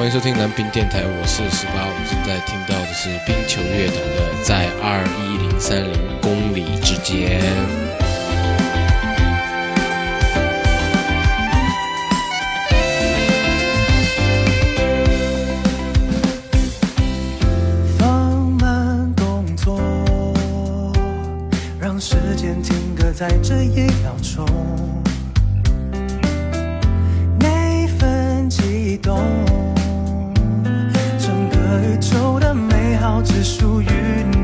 欢迎收听蓝屏电台，我是十八。我们现在听到的是冰球乐团的《在二一零三零公里之间》。放慢动作，让时间停格在这一秒钟。每分激动，是属于你。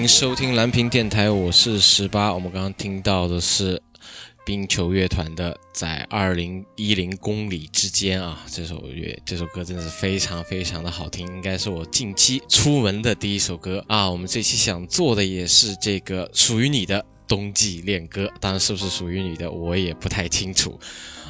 迎收听蓝屏电台，我是十八。我们刚刚听到的是冰球乐团的《在二零一零公里之间》啊，这首乐这首歌真的是非常非常的好听，应该是我近期出门的第一首歌啊。我们这期想做的也是这个属于你的冬季恋歌，当然是不是属于你的我也不太清楚。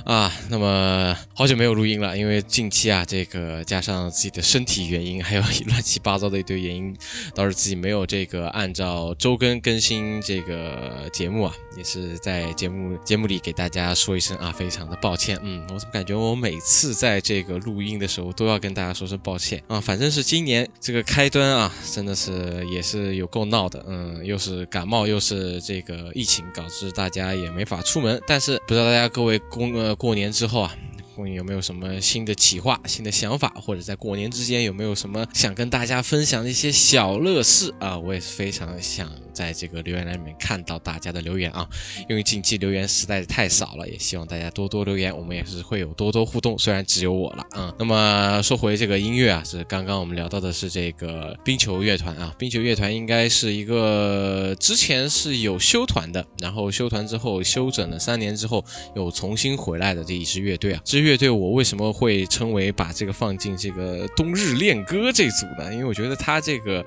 啊，那么好久没有录音了，因为近期啊，这个加上自己的身体原因，还有乱七八糟的一堆原因，导致自己没有这个按照周更更新这个节目啊，也是在节目节目里给大家说一声啊，非常的抱歉。嗯，我怎么感觉我每次在这个录音的时候都要跟大家说声抱歉啊？反正是今年这个开端啊，真的是也是有够闹的，嗯，又是感冒，又是这个疫情，导致大家也没法出门。但是不知道大家各位公呃过年之后啊。过年有没有什么新的企划、新的想法，或者在过年之间有没有什么想跟大家分享的一些小乐事啊？我也是非常想在这个留言栏里面看到大家的留言啊，因为近期留言实在是太少了，也希望大家多多留言，我们也是会有多多互动，虽然只有我了啊。那么说回这个音乐啊，是刚刚我们聊到的是这个冰球乐团啊，冰球乐团应该是一个之前是有休团的，然后休团之后休整了三年之后又重新回来的这一支乐队啊。这支乐队我为什么会称为把这个放进这个冬日恋歌这组呢？因为我觉得他这个，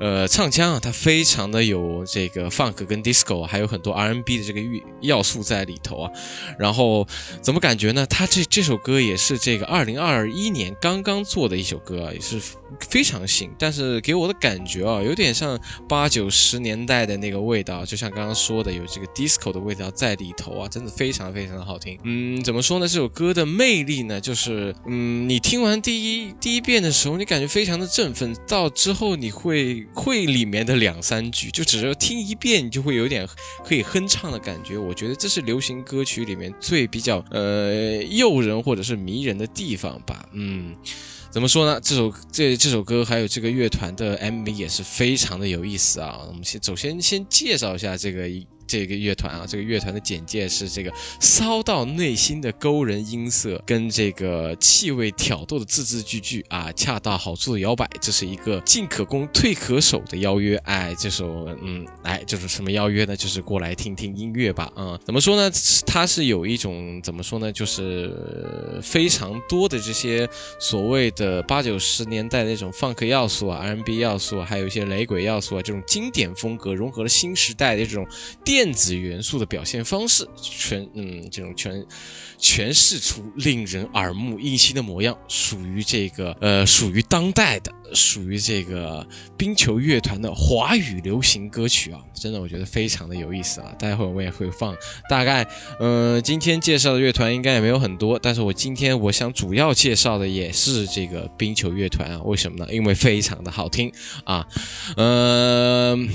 呃，唱腔啊，他非常的有这个 funk 跟 disco，还有很多 R N B 的这个欲要素在里头啊。然后怎么感觉呢？他这这首歌也是这个二零二一年刚刚做的一首歌啊，也是非常新，但是给我的感觉啊，有点像八九十年代的那个味道，就像刚刚说的，有这个 disco 的味道在里头啊，真的非常非常的好听。嗯，怎么说呢？这首歌的魅力呢，就是嗯，你听完第一第一遍的时候，你感觉非常的振奋，到之后你会会里面的两三句，就只要听一遍，你就会有点可以哼唱的感觉。我觉得这是流行歌曲里面最比较呃诱人或者是迷人的地方吧。嗯。怎么说呢？这首这这首歌还有这个乐团的 MV 也是非常的有意思啊。我们先首先先介绍一下这个。这个乐团啊，这个乐团的简介是这个骚到内心的勾人音色，跟这个气味挑逗的字字句句啊，恰到好处的摇摆，这是一个进可攻退可守的邀约。哎，这首嗯，哎，这是什么邀约呢？就是过来听听音乐吧。啊，怎么说呢？它是有一种怎么说呢？就是非常多的这些所谓的八九十年代那种 funk 要素啊，R&B 要素，还有一些雷鬼要素啊，这种经典风格融合了新时代的这种。电子元素的表现方式，全嗯，这种全诠释出令人耳目一新的模样，属于这个呃，属于当代的，属于这个冰球乐团的华语流行歌曲啊，真的我觉得非常的有意思啊。待会我也会放，大概嗯，今天介绍的乐团应该也没有很多，但是我今天我想主要介绍的也是这个冰球乐团啊，为什么呢？因为非常的好听啊，嗯。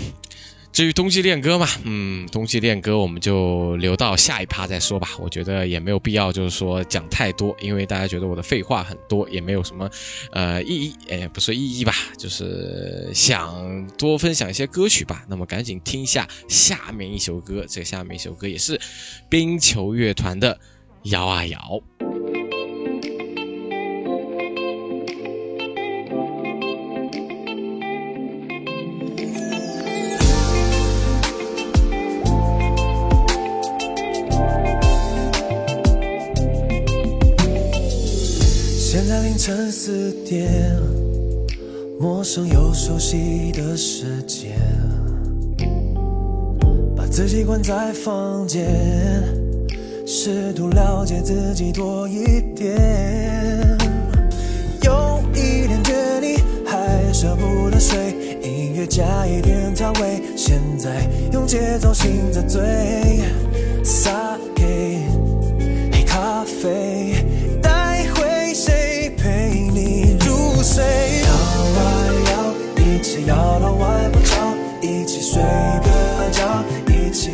至于冬季恋歌嘛，嗯，冬季恋歌我们就留到下一趴再说吧。我觉得也没有必要，就是说讲太多，因为大家觉得我的废话很多，也没有什么，呃，意义，哎，不是意义吧，就是想多分享一些歌曲吧。那么赶紧听一下下面一首歌，这下面一首歌也是冰球乐团的《摇啊摇》。沉四点，陌生又熟悉的世界，把自己关在房间，试图了解自己多一点。有一点倦意，还舍不得睡，音乐加一点调味，现在用节奏型在醉，撒给黑咖啡。摇啊摇，一起摇到外婆桥，一起睡个觉，一起。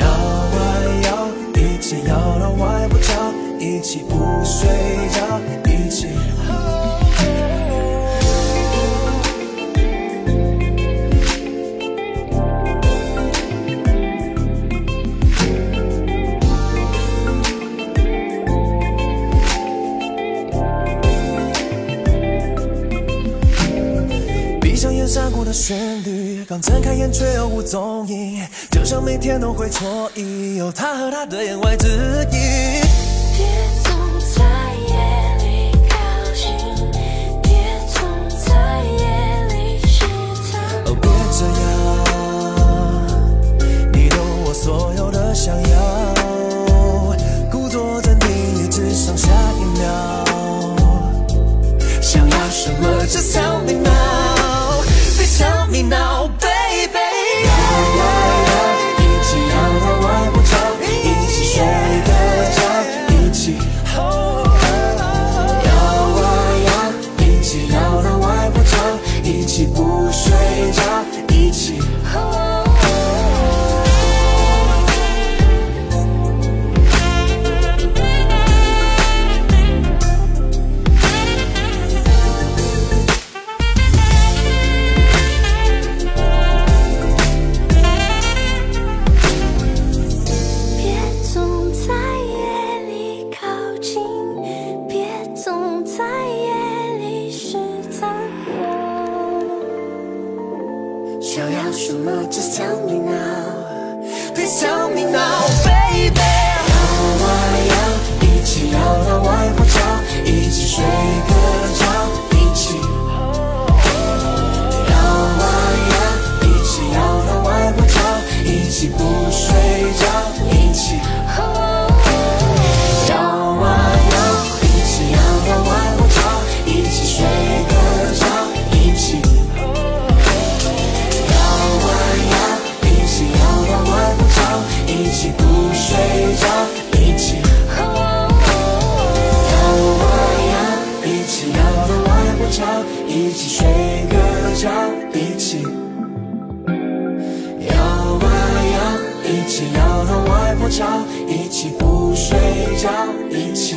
摇啊摇，一起摇到外婆桥，一起不睡觉，一起。旋律，刚睁开眼却又无踪影，就像每天都会错意，有他和他的言外之意。一起不睡觉，一起。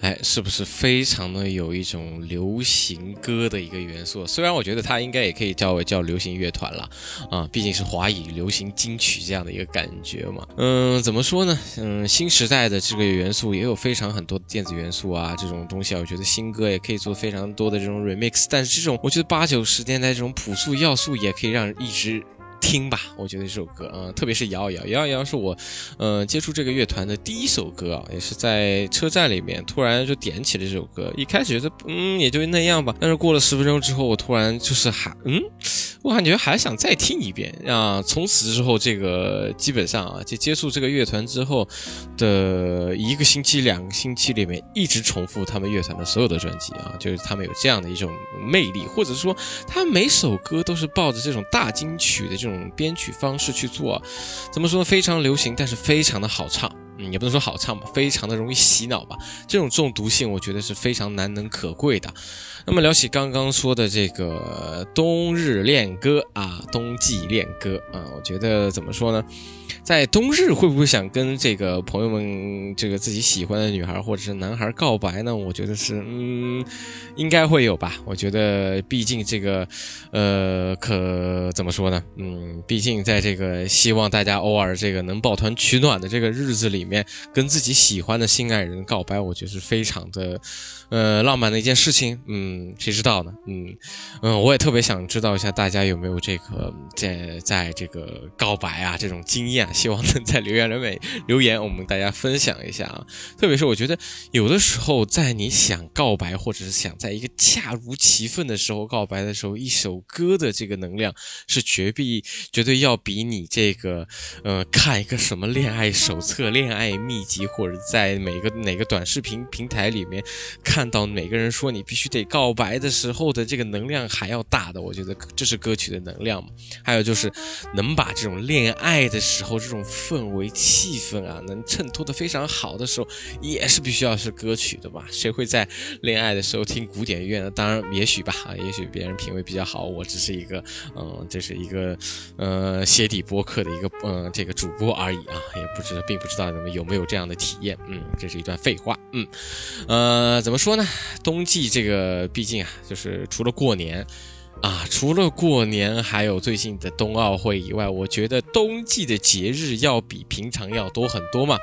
哎，是不是非常的有一种流行歌的一个元素？虽然我觉得它应该也可以叫为叫流行乐团了，啊，毕竟是华语流行金曲这样的一个感觉嘛。嗯，怎么说呢？嗯，新时代的这个元素也有非常很多电子元素啊，这种东西啊，我觉得新歌也可以做非常多的这种 remix。但是这种我觉得八九十年代这种朴素要素也可以让人一直。听吧，我觉得这首歌，嗯、特别是摇一摇，摇一摇是我，呃，接触这个乐团的第一首歌啊，也是在车站里面突然就点起了这首歌。一开始觉得，嗯，也就那样吧。但是过了十分钟之后，我突然就是还，嗯，我感觉还想再听一遍啊。从此之后，这个基本上啊，就接触这个乐团之后的一个星期、两个星期里面，一直重复他们乐团的所有的专辑啊，就是他们有这样的一种魅力，或者说他每首歌都是抱着这种大金曲的这种编曲方式去做，怎么说呢？非常流行，但是非常的好唱。嗯，也不能说好唱吧，非常的容易洗脑吧。这种中毒性，我觉得是非常难能可贵的。那么聊起刚刚说的这个冬日恋歌啊，冬季恋歌啊，我觉得怎么说呢？在冬日会不会想跟这个朋友们，这个自己喜欢的女孩或者是男孩告白呢？我觉得是，嗯，应该会有吧。我觉得，毕竟这个，呃，可怎么说呢？嗯，毕竟在这个希望大家偶尔这个能抱团取暖的这个日子里面，跟自己喜欢的心爱人告白，我觉得是非常的，呃，浪漫的一件事情。嗯，谁知道呢？嗯嗯，我也特别想知道一下大家有没有这个在在这个告白啊这种经验，希望能在留言里面留言，我们大家分享一下啊。特别是我觉得有的时候，在你想告白或者是想在一个恰如其分的时候告白的时候，一首歌的这个能量是绝必绝对要比你这个呃看一个什么恋爱手册、恋爱秘籍，或者在每个 哪个短视频平台里面看到每个人说你必须得告白的时候的这个能量还要大的。我觉得这是歌曲的能量。还有就是能把这种恋爱的时候这种氛围气氛啊，能衬托的非常好的时候，也是必须要是歌曲的吧？谁会在恋爱的时候听古典乐呢？当然，也许吧，也许别人品味比较好，我只是一个，嗯，这是一个，呃，鞋底播客的一个，嗯，这个主播而已啊，也不知道，并不知道你们有没有这样的体验，嗯，这是一段废话，嗯，呃，怎么说呢？冬季这个，毕竟啊，就是除了过年。啊，除了过年，还有最近的冬奥会以外，我觉得冬季的节日要比平常要多很多嘛。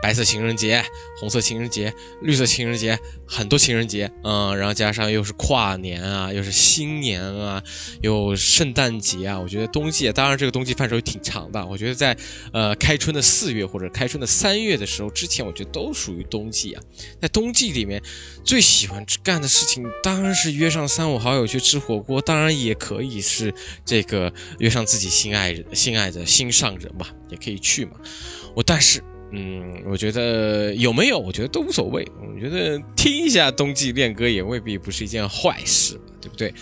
白色情人节、红色情人节、绿色情人节，很多情人节，嗯，然后加上又是跨年啊，又是新年啊，有圣诞节啊。我觉得冬季，当然这个冬季范畴挺长的。我觉得在呃开春的四月或者开春的三月的时候之前，我觉得都属于冬季啊。在冬季里面，最喜欢干的事情当然是约上三五好友去吃火锅，当然也可以是这个约上自己心爱、心爱的心上人吧，也可以去嘛。我但是。嗯，我觉得有没有，我觉得都无所谓。我觉得听一下冬季恋歌也未必不是一件坏事，对不对？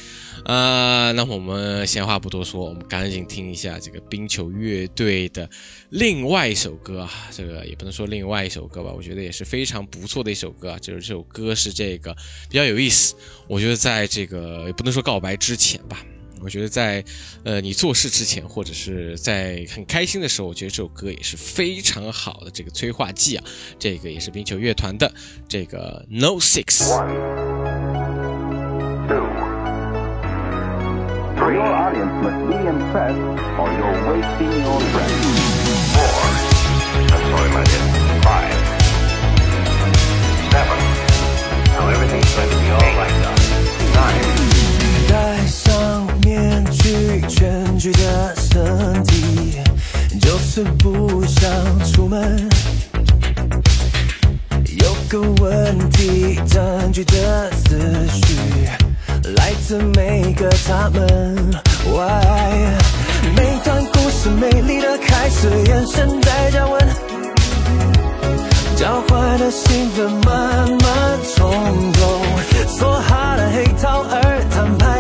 啊，那么我们闲话不多说，我们赶紧听一下这个冰球乐队的另外一首歌啊。这个也不能说另外一首歌吧，我觉得也是非常不错的一首歌啊。就是这首歌是这个比较有意思，我觉得在这个也不能说告白之前吧。我觉得在，呃，你做事之前，或者是在很开心的时候，我觉得这首歌也是非常好的这个催化剂啊。这个也是冰球乐团的这个 No Six。Your audience must be impressed or you're wasting your breath. Four. I'm sorry, my dear. Five. Seven. Now everything's going to be all right now. Nine. 全局的身体，就是不想出门。有个问题占据的思绪，来自每个他们。Why？每段故事美丽的开始，眼神在交温，交换的心的慢慢冲动，梭哈的黑桃儿坦白。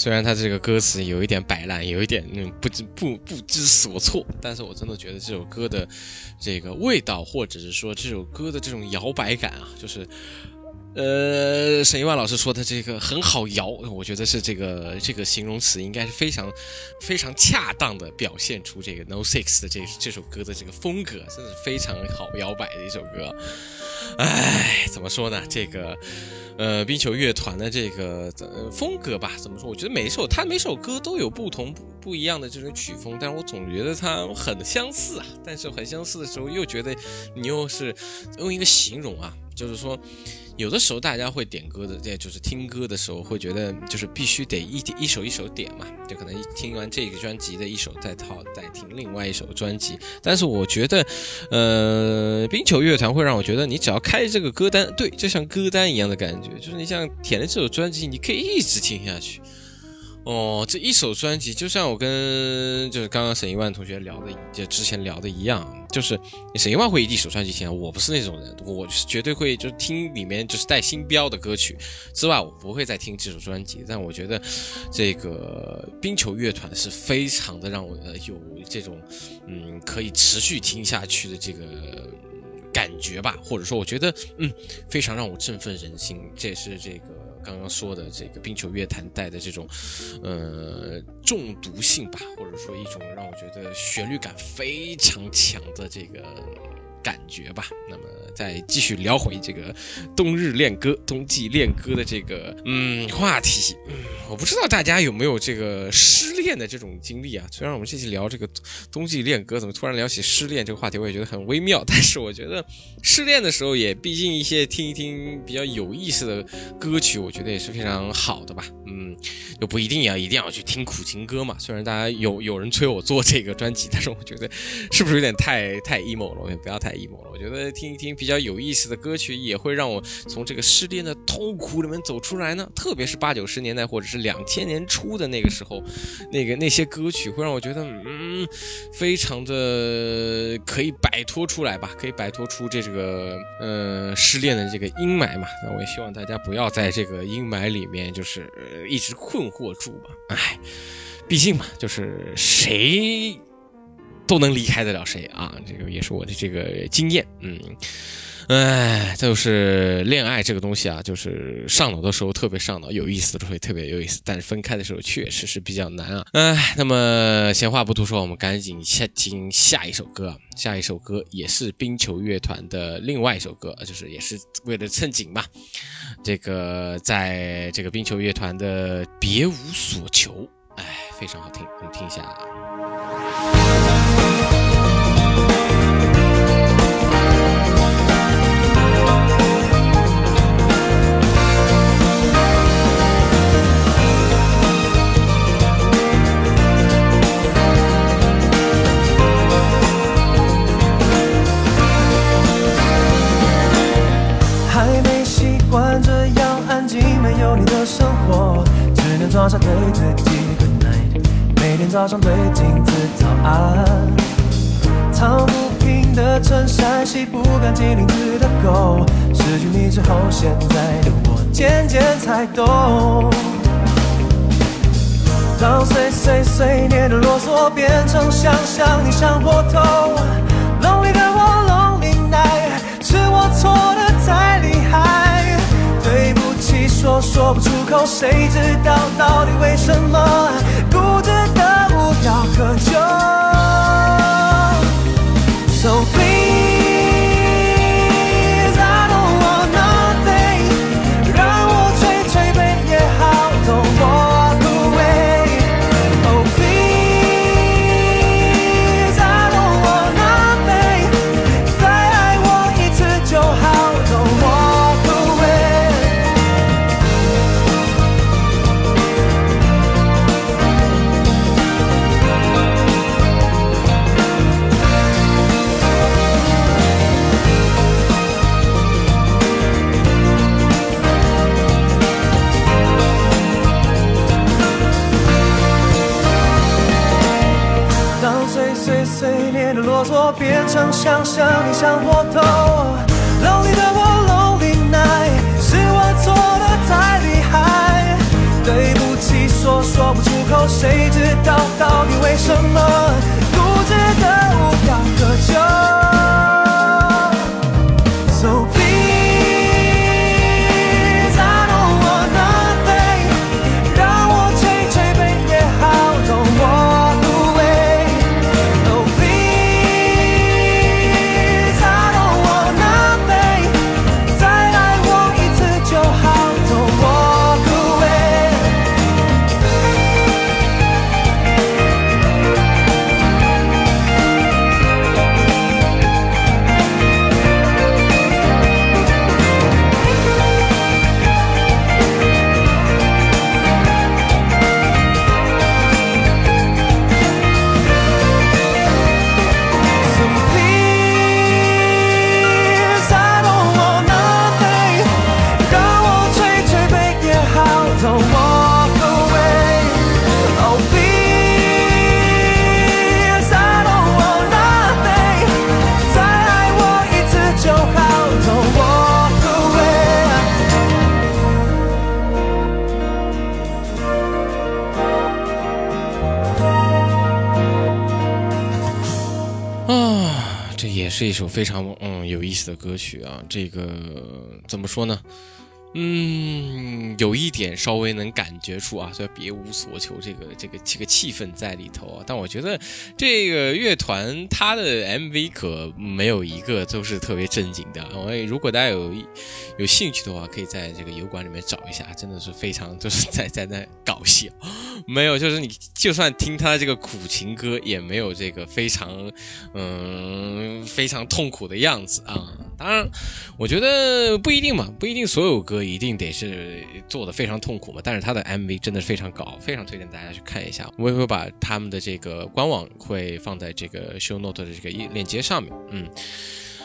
虽然他这个歌词有一点摆烂，有一点嗯不知不不知所措，但是我真的觉得这首歌的这个味道，或者是说这首歌的这种摇摆感啊，就是。呃，沈一万老师说的这个很好摇，我觉得是这个这个形容词应该是非常非常恰当的表现出这个 No Six 的这这首歌的这个风格，真是非常好摇摆的一首歌。哎，怎么说呢？这个呃，冰球乐团的这个、呃、风格吧，怎么说？我觉得每一首他每首歌都有不同不不一样的这种曲风，但是我总觉得它很相似啊。但是很相似的时候，又觉得你又是用一个形容啊，就是说。有的时候大家会点歌的，这就是听歌的时候会觉得，就是必须得一一首一首点嘛，就可能听完这个专辑的一首再套再听另外一首专辑。但是我觉得，呃，冰球乐团会让我觉得，你只要开这个歌单，对，就像歌单一样的感觉，就是你像填了这首专辑，你可以一直听下去。哦，这一首专辑就像我跟就是刚刚沈一万同学聊的，就之前聊的一样，就是沈一万会一首专辑听，我不是那种人，我是绝对会就听里面就是带星标的歌曲之外，我不会再听这首专辑。但我觉得这个冰球乐团是非常的让我有这种嗯可以持续听下去的这个。感觉吧，或者说，我觉得，嗯，非常让我振奋人心。这也是这个刚刚说的这个冰球乐坛带的这种，呃，中毒性吧，或者说一种让我觉得旋律感非常强的这个感觉吧。那么再继续聊回这个冬日恋歌、冬季恋歌的这个嗯话题。嗯，我不知道大家有没有这个失恋的这种经历啊？虽然我们这期聊这个冬季恋歌，怎么突然聊起失恋这个话题，我也觉得很微妙。但是我觉得失恋的时候也毕竟一些听一听比较有意思的歌曲，我觉得也是非常好的吧。嗯，又不一定要一定要去听苦情歌嘛。虽然大家有有人催我做这个专辑，但是我觉得是不是有点太太 emo 了？我也不要太 emo 了。我觉得听一听比较有意思的歌曲，也会让我从这个失恋的痛苦里面走出来呢。特别是八九十年代或者是两千年初的那个时候，那个那些歌曲会让我觉得，嗯，非常的可以摆脱出来吧，可以摆脱出这个呃失恋的这个阴霾嘛。那我也希望大家不要在这个阴霾里面就是、一直困惑住吧。唉，毕竟嘛，就是谁都能离开得了谁啊，这个也是我的这个经验，嗯。哎，就是恋爱这个东西啊，就是上脑的时候特别上脑，有意思的时候特别有意思，但是分开的时候确实是比较难啊。哎，那么闲话不多说，我们赶紧下听下一首歌。下一首歌也是冰球乐团的另外一首歌，就是也是为了蹭景嘛。这个在这个冰球乐团的《别无所求》，哎，非常好听，我们听一下啊。早上对镜子早安。躺不平的衬衫，洗不干净领子的狗，失去你之后，现在的我渐渐才懂。让碎碎碎念的啰嗦变成想象你想破头。Lonely 的我 Lonely night，是我错的太厉害。对不起，说说不出口，谁知道到底为什么固执那个碎碎念的啰嗦变成想象你想破头，Lonely 的我 Lonely night，是我错的太厉害。对不起，说说不出口，谁知道到底为什么也是一首非常嗯有意思的歌曲啊。这个怎么说呢？嗯，有一点稍微能感觉出啊，虽然别无所求这个这个这个气氛在里头啊，但我觉得这个乐团他的 MV 可没有一个都是特别正经的。我如果大家有有兴趣的话，可以在这个油管里面找一下，真的是非常就是在在那搞笑，没有就是你就算听他这个苦情歌，也没有这个非常嗯非常痛苦的样子啊。当然，我觉得不一定嘛，不一定所有歌一定得是做的非常痛苦嘛。但是他的 MV 真的是非常搞，非常推荐大家去看一下。我也会把他们的这个官网会放在这个 show note 的这个链接上面。嗯，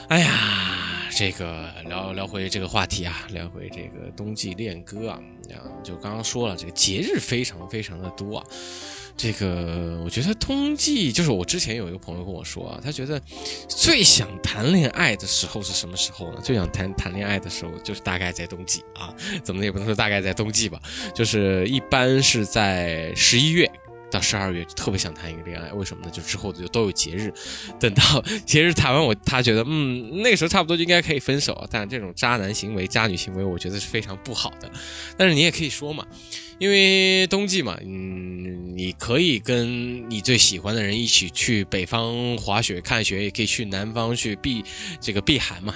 哎呀，这个聊聊回这个话题啊，聊回这个冬季恋歌啊，啊，就刚刚说了，这个节日非常非常的多啊。这个我觉得冬季就是我之前有一个朋友跟我说啊，他觉得最想谈恋爱的时候是什么时候呢？最想谈谈恋爱的时候就是大概在冬季啊，怎么也不能说大概在冬季吧，就是一般是在十一月。到十二月特别想谈一个恋爱，为什么呢？就之后就都有节日，等到 节日谈完，我他觉得嗯，那个时候差不多就应该可以分手。但这种渣男行为、渣女行为，我觉得是非常不好的。但是你也可以说嘛，因为冬季嘛，嗯，你可以跟你最喜欢的人一起去北方滑雪看雪，也可以去南方去避这个避寒嘛。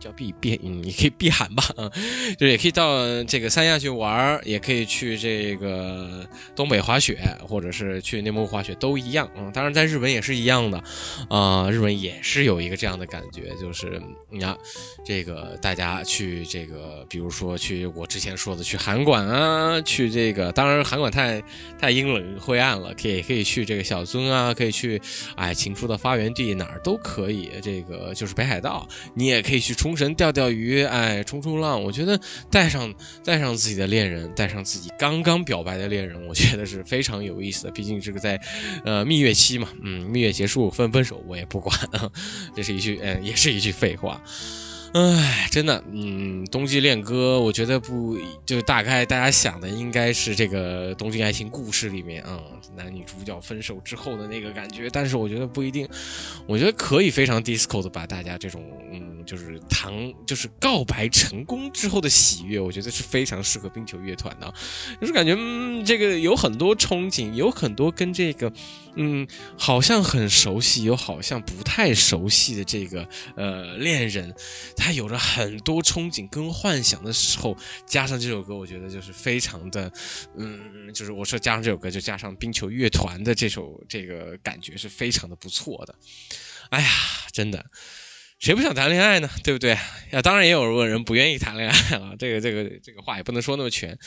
叫避避，嗯，你可以避寒吧，啊，就也可以到这个三亚去玩儿，也可以去这个东北滑雪，或者是去内蒙古滑雪，都一样，嗯，当然在日本也是一样的，啊，日本也是有一个这样的感觉，就是你看，这个大家去这个，比如说去我之前说的去函馆啊，去这个，当然函馆太太阴冷灰暗了，可以可以去这个小樽啊，可以去，哎，情书的发源地哪儿都可以，这个就是北海道，你也可以去冲。冲绳钓钓鱼，哎，冲冲浪，我觉得带上带上自己的恋人，带上自己刚刚表白的恋人，我觉得是非常有意思的。毕竟这个在，呃，蜜月期嘛，嗯，蜜月结束分分手我也不管啊，这是一句，嗯，也是一句废话。唉，真的，嗯，冬季恋歌，我觉得不，就大概大家想的应该是这个冬季爱情故事里面啊，男女主角分手之后的那个感觉，但是我觉得不一定，我觉得可以非常 disco 的把大家这种，嗯，就是谈，就是告白成功之后的喜悦，我觉得是非常适合冰球乐团的，就是感觉，这个有很多憧憬，有很多跟这个。嗯，好像很熟悉，又好像不太熟悉的这个呃恋人，他有着很多憧憬跟幻想的时候，加上这首歌，我觉得就是非常的，嗯，就是我说加上这首歌，就加上冰球乐团的这首这个感觉是非常的不错的。哎呀，真的。谁不想谈恋爱呢？对不对？啊，当然也有人不愿意谈恋爱啊。这个、这个、这个话也不能说那么全。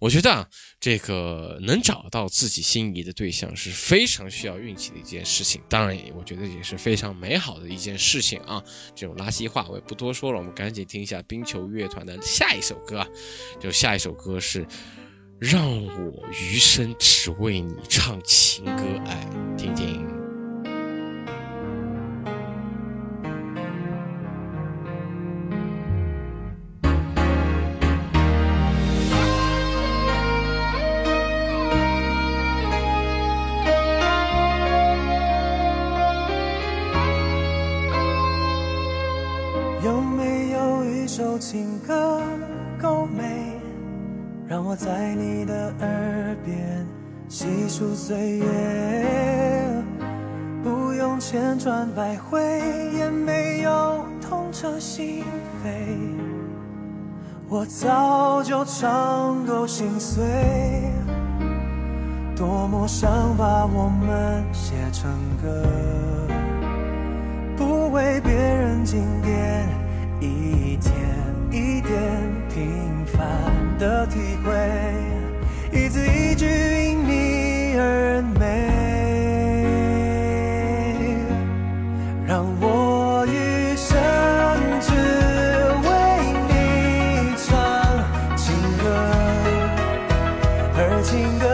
我觉得啊，这个能找到自己心仪的对象是非常需要运气的一件事情。当然，我觉得也是非常美好的一件事情啊。这种垃圾话我也不多说了，我们赶紧听一下冰球乐团的下一首歌啊。就下一首歌是《让我余生只为你唱情歌》，哎，听听。情歌。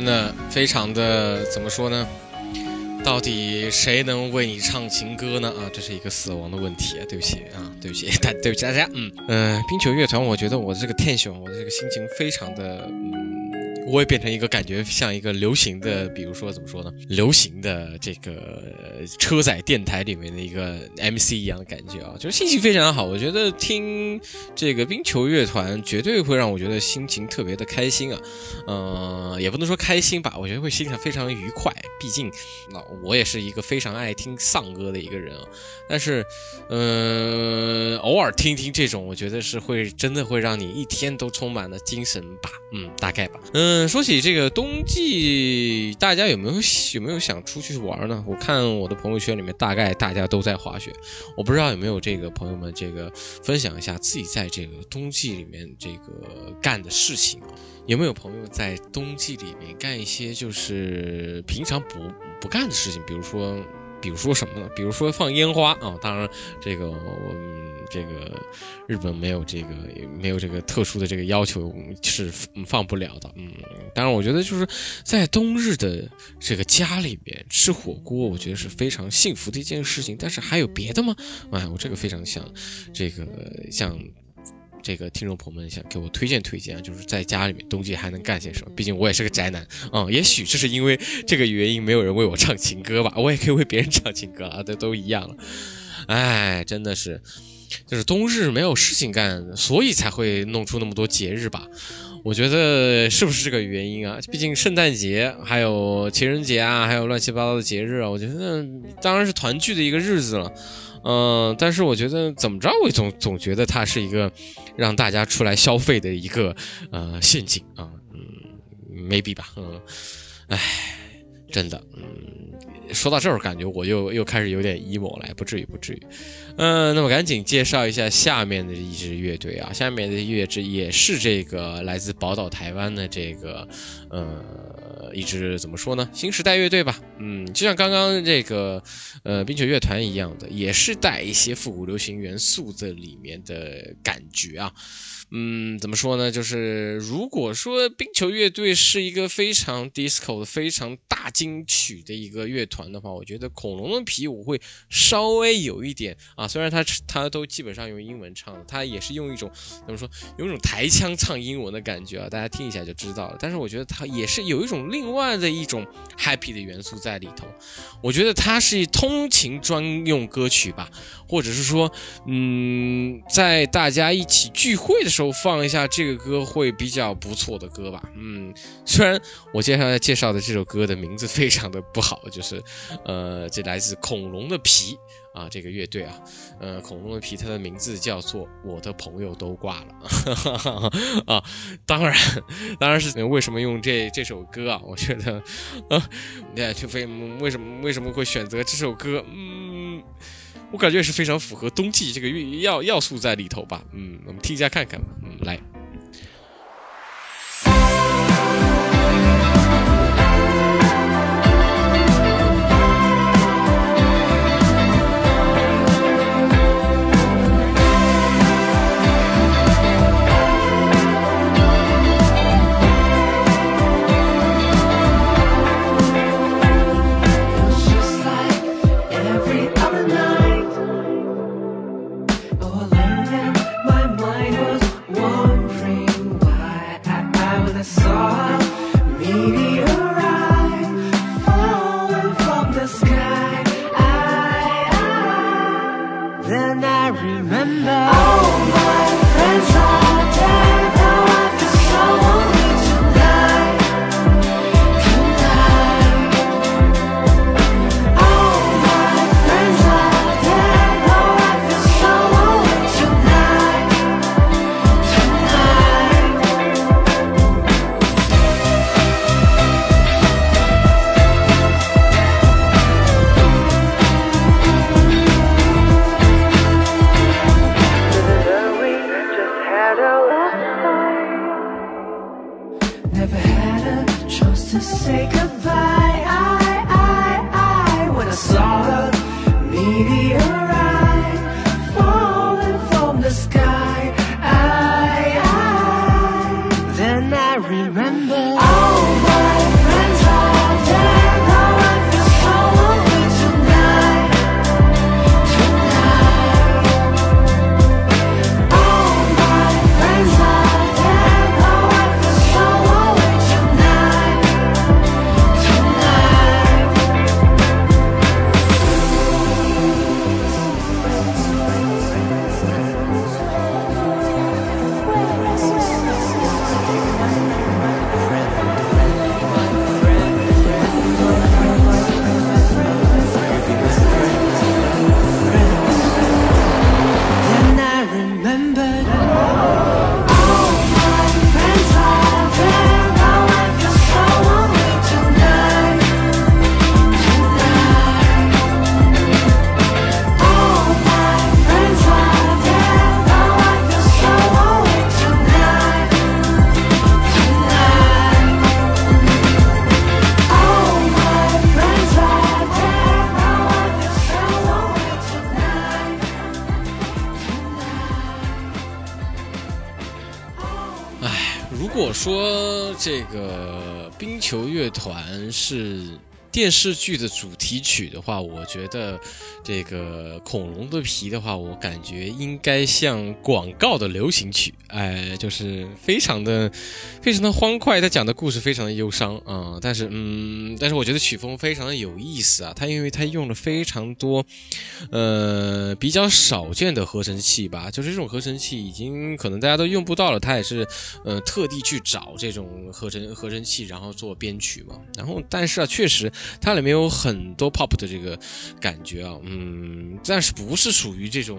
真的非常的怎么说呢？到底谁能为你唱情歌呢？啊，这是一个死亡的问题啊！对不起啊，对不起，大 对不起大家。嗯，嗯，冰球乐团，我觉得我这个天选我的这个心情非常的，嗯，我也变成一个感觉像一个流行的，比如说怎么说呢？流行的这个车载电台里面的一个 MC 一样的感觉啊，就是心情非常好。我觉得听这个冰球乐团绝对会让我觉得心情特别的开心啊。呃，也不能说开心吧，我觉得会心情非常愉快。毕竟，那我也是一个非常爱听丧歌的一个人啊。但是，呃，偶尔听听这种，我觉得是会真的会让你一天都充满了精神吧。嗯，大概吧。嗯，说起这个冬季，大家有没有有没有想出去玩呢？我看我的朋友圈里面，大概大家都在滑雪。我不知道有没有这个朋友们这个分享一下自己在这个冬季里面这个干的事情。有没有朋友在冬季里面干一些就是平常不不干的事情？比如说，比如说什么呢？比如说放烟花啊、当然，这个我们这个日本没有这个没有这个特殊的这个要求是放不了的。嗯，当然，我觉得就是在冬日的这个家里面吃火锅，我觉得是非常幸福的一件事情。但是还有别的吗？哎，我这个非常想这个像。这个听众朋友们想给我推荐推荐啊，就是在家里面冬季还能干些什么？毕竟我也是个宅男啊、也许这是因为这个原因，没有人为我唱情歌吧，我也可以为别人唱情歌啊，这都一样了。哎，真的是，就是冬日没有事情干，所以才会弄出那么多节日吧。我觉得是不是这个原因啊？毕竟圣诞节、还有情人节啊，还有乱七八糟的节日啊，我觉得当然是团聚的一个日子了。嗯、但是我觉得怎么着，我总总觉得它是一个让大家出来消费的一个呃陷阱啊，嗯，maybe 吧，嗯，唉，真的，嗯，说到这儿，感觉我又又开始有点 emo 了，不至于，不至于，嗯，那么赶紧介绍一下下面的一支乐队啊，下面的乐队也是这个来自宝岛台湾的这个呃一支怎么说呢，新时代乐队吧，嗯，就像刚刚这个呃冰球乐团一样的，也是带一些复古流行元素在里面的感觉啊。嗯，怎么说呢？就是如果说冰球乐队是一个非常 disco 的、非常大金曲的一个乐团的话，我觉得恐龙的皮我会稍微有一点啊，虽然他他都基本上用英文唱的，他也是用一种怎么说，有一种台腔唱英文的感觉啊，大家听一下就知道了。但是我觉得他也是有一种另外的一种 happy 的元素在里头，我觉得它是通勤专用歌曲吧，或者是说，嗯，在大家一起聚会的时候放一下这个歌会比较不错的歌吧，嗯，虽然我接下来介绍的这首歌的名字非常的不好，就是，呃，这来自恐龙的皮啊，这个乐队啊，呃，恐龙的皮，它的名字叫做《我的朋友都挂了》啊，当然，当然是为什么用这这首歌啊？我觉得，啊，对，就非为什么为什么会选择这首歌？嗯，我感觉也是非常符合冬季这个运要要素在里头吧。嗯，我们听一下看看吧。嗯，来。电视剧的主题曲的话，我觉得这个恐龙的皮的话，我感觉应该像广告的流行曲，哎，就是非常的非常的欢快，它讲的故事非常的忧伤啊、但是嗯，但是我觉得曲风非常的有意思啊，它因为它用了非常多呃比较少见的合成器吧，就是这种合成器已经可能大家都用不到了，它也是呃特地去找这种合成合成器，然后做编曲嘛。然后但是啊，确实它里面有很多 pop 的这个感觉啊，嗯，但是不是属于这种。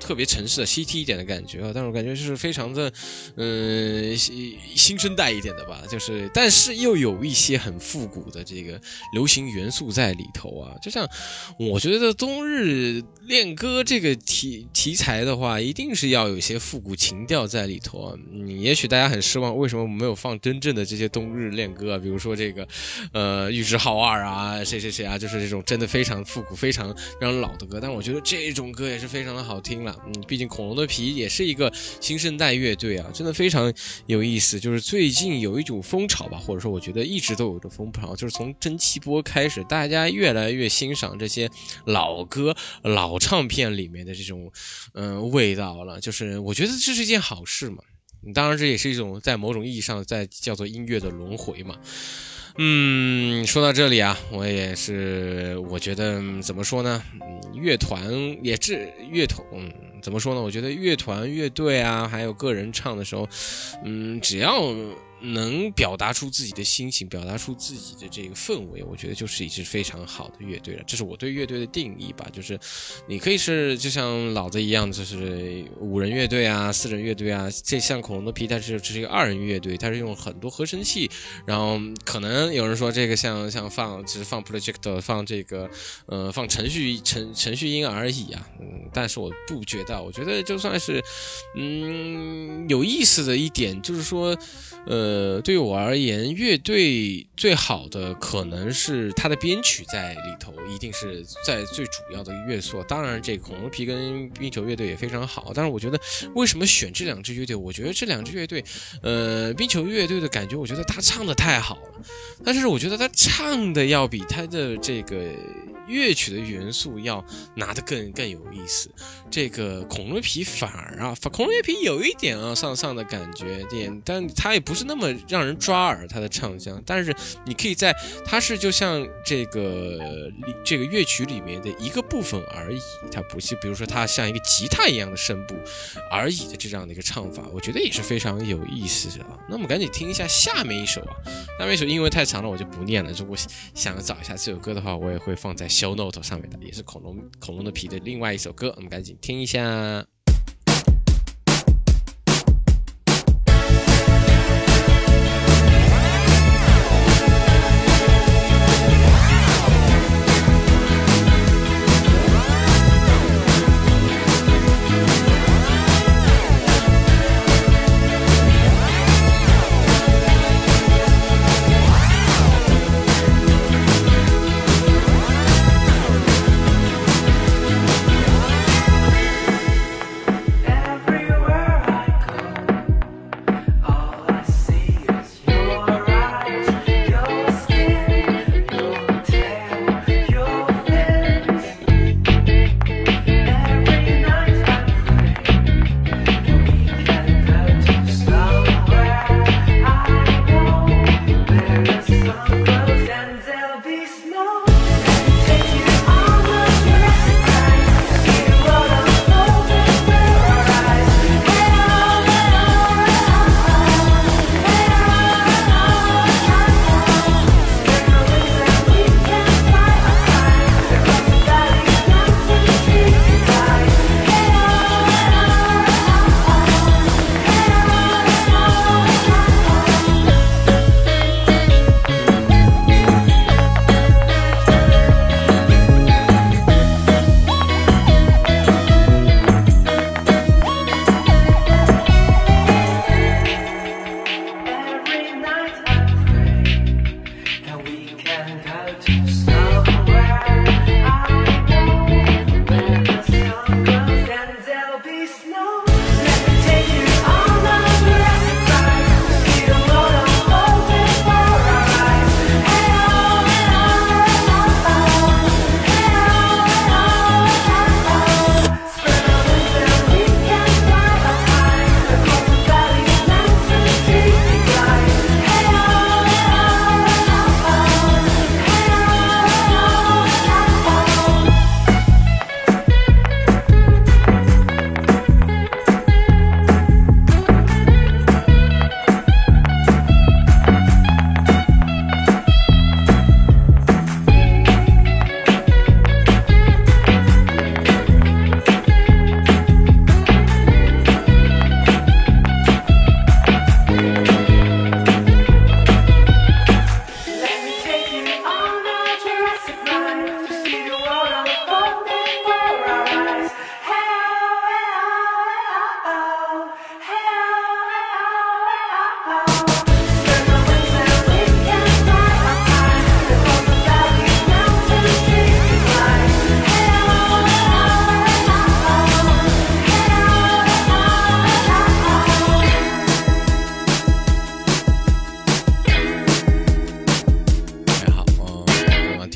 特别城市的 CT 一点的感觉啊，但是我感觉就是非常的，嗯、新新生代一点的吧，就是，但是又有一些很复古的这个流行元素在里头啊，就像我觉得冬日恋歌这个题题材的话，一定是要有一些复古情调在里头啊。嗯，也许大家很失望，为什么没有放真正的这些冬日恋歌啊？比如说这个，呃，玉置浩二啊，谁谁谁啊，就是这种真的非常复古、非常非常老的歌。但我觉得这种歌也是非常的好听了。嗯，毕竟恐龙的皮也是一个新生代乐队啊，真的非常有意思。就是最近有一种风潮吧，或者说我觉得一直都有的风潮，就是从蒸汽波开始，大家越来越欣赏这些老歌、老唱片里面的这种嗯味道了。就是我觉得这是一件好事嘛。当然，这也是一种在某种意义上在叫做音乐的轮回嘛。嗯，说到这里啊，我也是，我觉得怎么说呢？乐团也是乐团，嗯，怎么说呢？我觉得乐团、乐队啊，还有个人唱的时候，嗯，只要。能表达出自己的心情，表达出自己的这个氛围，我觉得就是一支非常好的乐队了。这是我对乐队的定义吧。就是你可以是就像老子一样，就是五人乐队啊、四人乐队啊。这像恐龙的皮，它是这是一个二人乐队，它是用很多合成器。然后可能有人说这个像像放只是放 project 放这个呃放程序程程序音而已啊。嗯，但是我不觉得，我觉得就算是嗯有意思的一点，就是说呃。对我而言，乐队最好的可能是它的编曲在里头，一定是在最主要的乐所。当然，这恐龙皮跟冰球乐队也非常好。但是，我觉得为什么选这两支乐队？我觉得这两支乐队，呃，冰球乐队的感觉，我觉得他唱的太好了。但是，我觉得他唱的要比他的这个。乐曲的元素要拿得更更有意思，这个恐龙皮反而啊，恐龙皮有一点啊上上的感觉点，但它也不是那么让人抓耳，它的唱腔。但是你可以在它是就像这个这个乐曲里面的一个部分而已，它不是比如说它像一个吉他一样的声部而已的这样的一个唱法，我觉得也是非常有意思的啊。那我们赶紧听一下下面一首啊，下面一首因为太长了我就不念了。如果想找一下这首歌的话，我也会放在。ShowNote 上面的也是恐龙恐龙的皮的另外一首歌，我们赶紧听一下。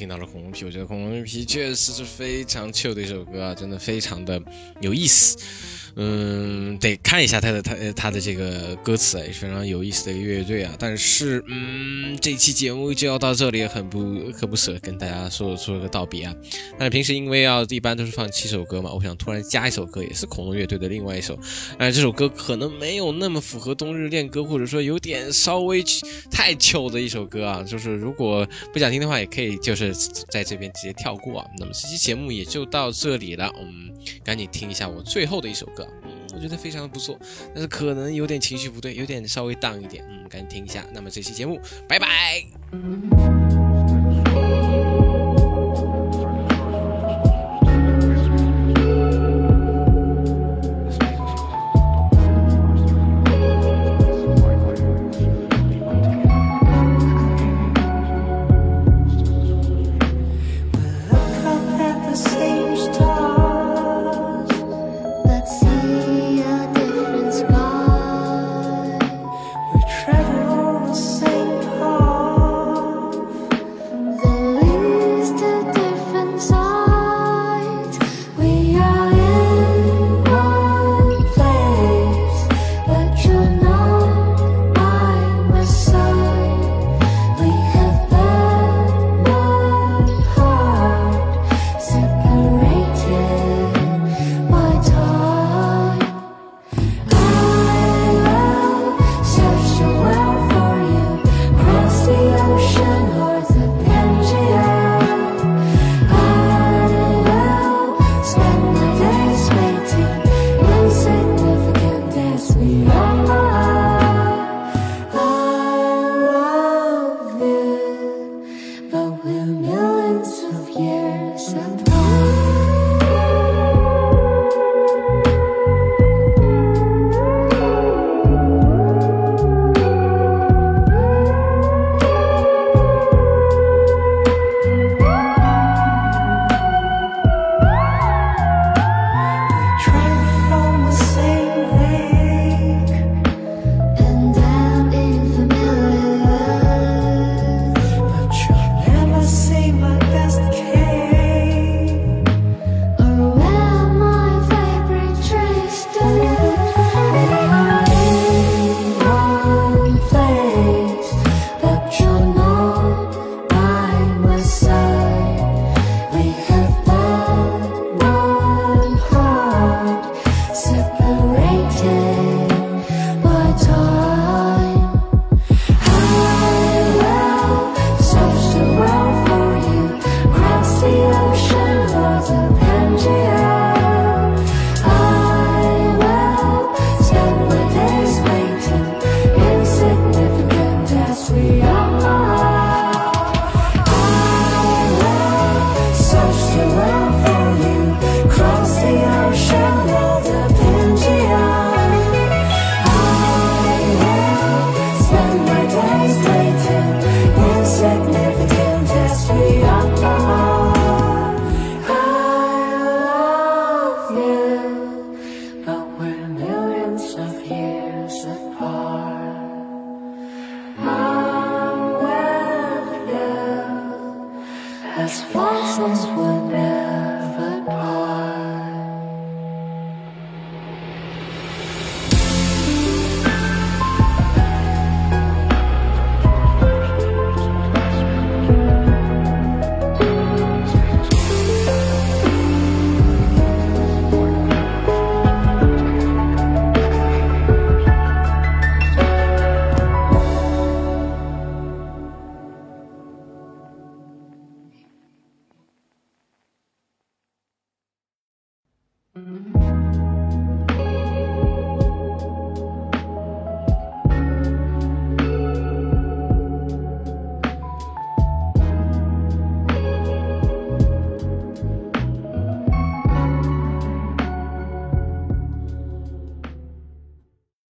听到了《恐龙皮》，我觉得《恐龙皮确实是非常 chill 的一首歌啊，真的非常的有意思。嗯，得看一下他的他他的这个歌词也是非常有意思的一个乐队啊。但是，嗯，这期节目就要到这里，很不很不舍跟大家说说个道别啊。但是平时因为要，一般都是放七首歌嘛，我想突然加一首歌，也是恐龙乐队的另外一首。但是这首歌可能没有那么符合冬日恋歌，或者说有点稍微太糗的一首歌啊。就是如果不想听的话，也可以就是在这边直接跳过啊。那么这期节目也就到这里了，我们赶紧听一下我最后的一首歌。我觉得非常的不错，但是可能有点情绪不对，有点稍微荡一点。嗯，赶紧听一下。那么这期节目，拜拜。